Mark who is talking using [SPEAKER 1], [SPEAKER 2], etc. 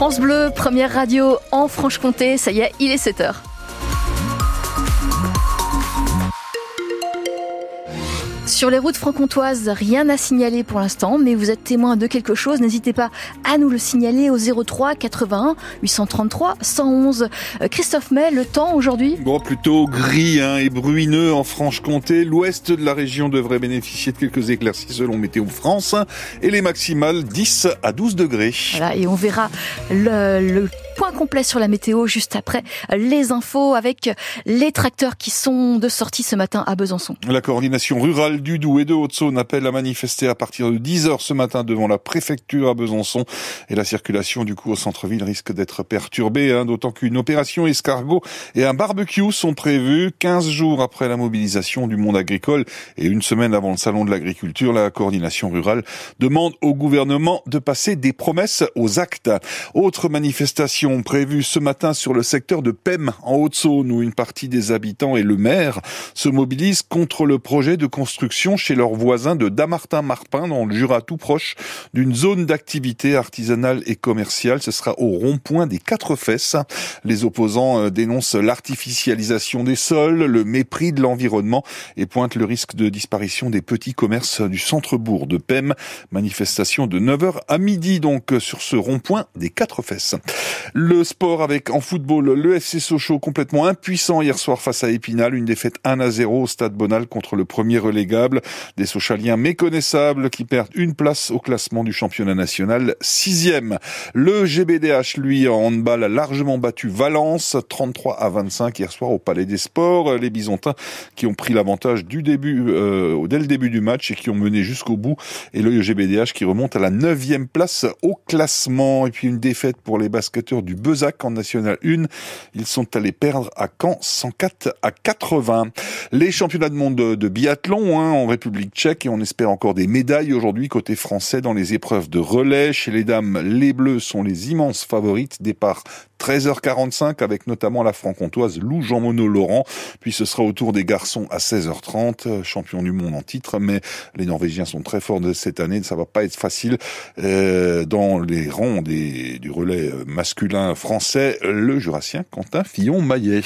[SPEAKER 1] France Bleu, première radio en Franche-Comté, ça y est, il est 7h. Sur les routes franc-comtoises, rien à signaler pour l'instant, mais vous êtes témoin de quelque chose, n'hésitez pas à nous le signaler au 03 81 833 111. Christophe May, le temps aujourd'hui?
[SPEAKER 2] Bon, plutôt gris hein, et bruineux en Franche-Comté. L'ouest de la région devrait bénéficier de quelques éclaircies selon Météo France et les maximales 10 à 12 degrés.
[SPEAKER 1] Voilà, et on verra le, le point complet sur la météo juste après les infos avec les tracteurs qui sont de sortie ce matin à Besançon.
[SPEAKER 2] La coordination rurale du Doubs et de Haute-Saône appelle à manifester à partir de 10h ce matin devant la préfecture à Besançon et la circulation du coup au centre-ville risque d'être perturbée, hein, d'autant qu'une opération escargot et un barbecue sont prévus 15 jours après la mobilisation du monde agricole et une semaine avant le salon de l'agriculture. La coordination rurale demande au gouvernement de passer des promesses aux actes. Autre manifestation prévues ce matin sur le secteur de Pem en Haute-Saône où une partie des habitants et le maire se mobilisent contre le projet de construction chez leurs voisins de Damartin-Marpin dans le Jura tout proche d'une zone d'activité artisanale et commerciale. Ce sera au rond-point des quatre fesses. Les opposants euh, dénoncent l'artificialisation des sols, le mépris de l'environnement et pointent le risque de disparition des petits commerces du centre-bourg de Pem. Manifestation de 9h à midi donc sur ce rond-point des quatre fesses. Le sport avec en football le FC Sochaux complètement impuissant hier soir face à Épinal, une défaite 1 à 0 au stade Bonal contre le premier relégable. Des Sochaliens méconnaissables qui perdent une place au classement du championnat national, sixième. Le GBDH, lui, en handball, a largement battu Valence, 33 à 25 hier soir au Palais des Sports. Les Bisontins qui ont pris l'avantage du début, euh, dès le début du match et qui ont mené jusqu'au bout. Et le GBDH qui remonte à la neuvième place au classement. Et puis une défaite pour les basketteurs du Bezac en National 1. Ils sont allés perdre à Caen 104 à 80. Les championnats de monde de, biathlon hein, en République tchèque et on espère encore des médailles aujourd'hui côté français dans les épreuves de relais. Chez les dames, les bleus sont les immenses favorites. Départ 13h45 avec notamment la franc-comtoise Lou Jean Monod Laurent. Puis ce sera au tour des garçons à 16h30, champion du monde en titre. Mais les Norvégiens sont très forts de cette année. Ça va pas être facile euh, dans les rangs des, du relais masculin français, le jurassien Quentin Fillon-Maillet.